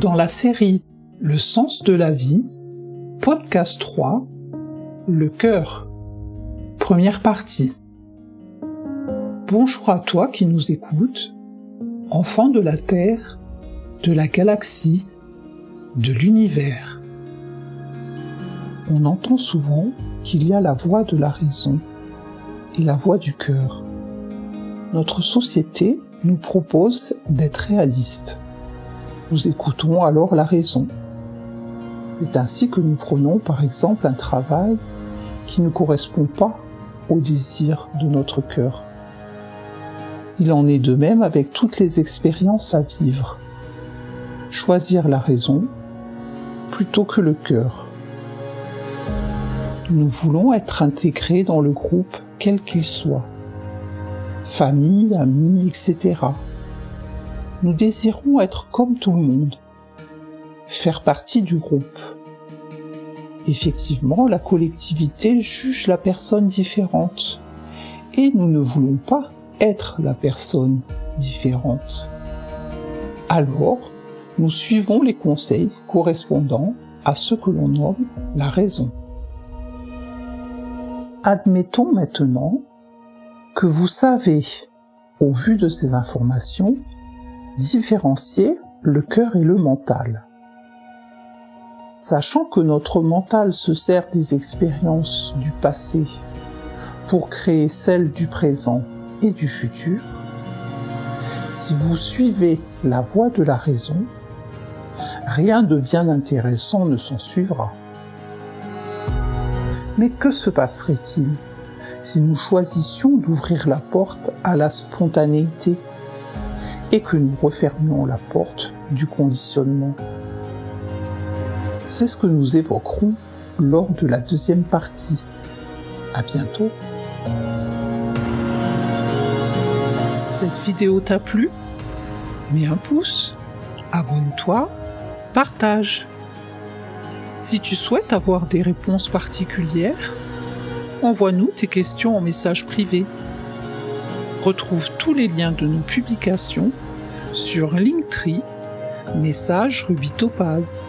Dans la série Le sens de la vie, podcast 3, Le cœur. Première partie. Bonjour à toi qui nous écoutes, enfant de la Terre, de la galaxie, de l'univers. On entend souvent qu'il y a la voix de la raison et la voix du cœur. Notre société nous propose d'être réalistes. Nous écoutons alors la raison. C'est ainsi que nous prenons par exemple un travail qui ne correspond pas au désir de notre cœur. Il en est de même avec toutes les expériences à vivre. Choisir la raison plutôt que le cœur. Nous voulons être intégrés dans le groupe quel qu'il soit. Famille, amis, etc. Nous désirons être comme tout le monde. Faire partie du groupe. Effectivement, la collectivité juge la personne différente. Et nous ne voulons pas être la personne différente. Alors, nous suivons les conseils correspondant à ce que l'on nomme la raison. Admettons maintenant que vous savez, au vu de ces informations, différencier le cœur et le mental. Sachant que notre mental se sert des expériences du passé pour créer celles du présent et du futur, si vous suivez la voie de la raison, rien de bien intéressant ne s'en suivra. Mais que se passerait-il si nous choisissions d'ouvrir la porte à la spontanéité et que nous refermions la porte du conditionnement C'est ce que nous évoquerons lors de la deuxième partie. À bientôt Cette vidéo t'a plu? Mets un pouce, abonne-toi, partage. Si tu souhaites avoir des réponses particulières, envoie-nous tes questions en message privé. Retrouve tous les liens de nos publications sur Linktree, message Ruby Topaz.